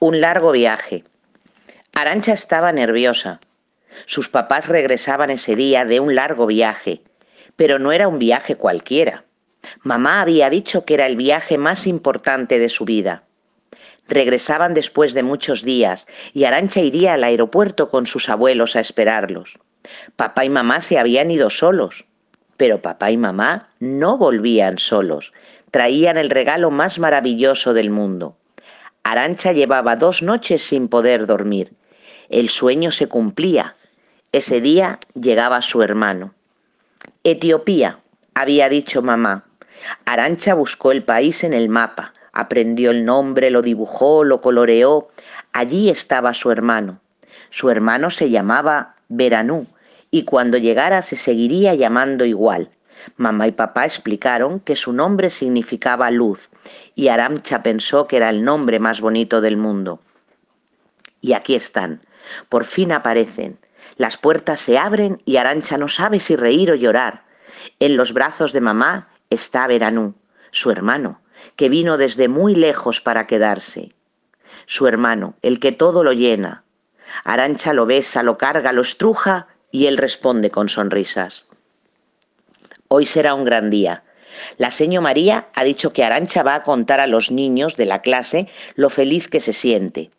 Un largo viaje. Arancha estaba nerviosa. Sus papás regresaban ese día de un largo viaje, pero no era un viaje cualquiera. Mamá había dicho que era el viaje más importante de su vida. Regresaban después de muchos días y Arancha iría al aeropuerto con sus abuelos a esperarlos. Papá y mamá se habían ido solos, pero papá y mamá no volvían solos. Traían el regalo más maravilloso del mundo. Arancha llevaba dos noches sin poder dormir. El sueño se cumplía. Ese día llegaba su hermano. Etiopía, había dicho mamá. Arancha buscó el país en el mapa, aprendió el nombre, lo dibujó, lo coloreó. Allí estaba su hermano. Su hermano se llamaba Veranú y cuando llegara se seguiría llamando igual. Mamá y papá explicaron que su nombre significaba luz y Arancha pensó que era el nombre más bonito del mundo. Y aquí están. Por fin aparecen. Las puertas se abren y Arancha no sabe si reír o llorar. En los brazos de mamá está Veranú, su hermano, que vino desde muy lejos para quedarse. Su hermano, el que todo lo llena. Arancha lo besa, lo carga, lo estruja y él responde con sonrisas. Hoy será un gran día. La señora María ha dicho que Arancha va a contar a los niños de la clase lo feliz que se siente.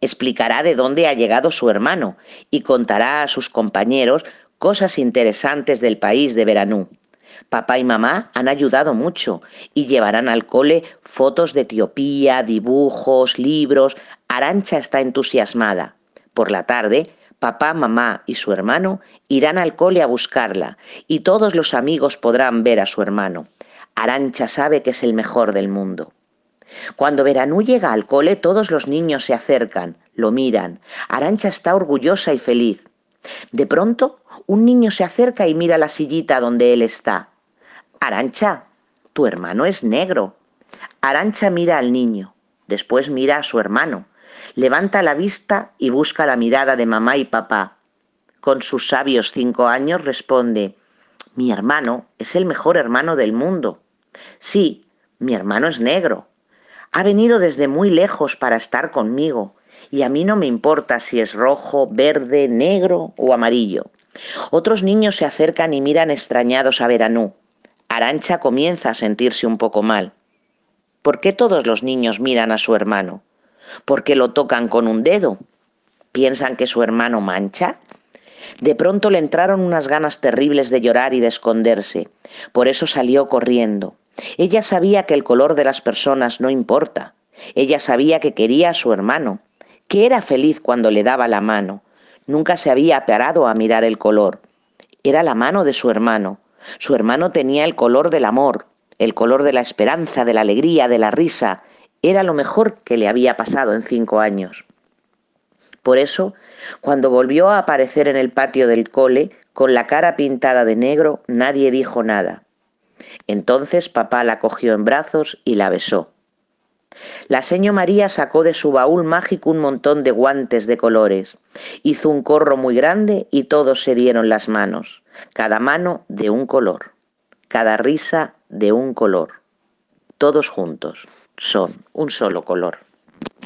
Explicará de dónde ha llegado su hermano y contará a sus compañeros cosas interesantes del país de Veranú. Papá y mamá han ayudado mucho y llevarán al cole fotos de Etiopía, dibujos, libros. Arancha está entusiasmada. Por la tarde, papá, mamá y su hermano irán al cole a buscarla y todos los amigos podrán ver a su hermano. Arancha sabe que es el mejor del mundo. Cuando Veranú llega al cole, todos los niños se acercan, lo miran. Arancha está orgullosa y feliz. De pronto, un niño se acerca y mira la sillita donde él está. Arancha, tu hermano es negro. Arancha mira al niño, después mira a su hermano. Levanta la vista y busca la mirada de mamá y papá. Con sus sabios cinco años responde, mi hermano es el mejor hermano del mundo. Sí, mi hermano es negro. Ha venido desde muy lejos para estar conmigo y a mí no me importa si es rojo, verde, negro o amarillo. Otros niños se acercan y miran extrañados a Veranú. Arancha comienza a sentirse un poco mal. ¿Por qué todos los niños miran a su hermano? ¿Por qué lo tocan con un dedo? ¿Piensan que su hermano mancha? De pronto le entraron unas ganas terribles de llorar y de esconderse. Por eso salió corriendo. Ella sabía que el color de las personas no importa. Ella sabía que quería a su hermano, que era feliz cuando le daba la mano. Nunca se había parado a mirar el color. Era la mano de su hermano. Su hermano tenía el color del amor, el color de la esperanza, de la alegría, de la risa. Era lo mejor que le había pasado en cinco años. Por eso, cuando volvió a aparecer en el patio del cole, con la cara pintada de negro, nadie dijo nada. Entonces papá la cogió en brazos y la besó. La seño María sacó de su baúl mágico un montón de guantes de colores. Hizo un corro muy grande y todos se dieron las manos, cada mano de un color, cada risa de un color. Todos juntos son un solo color.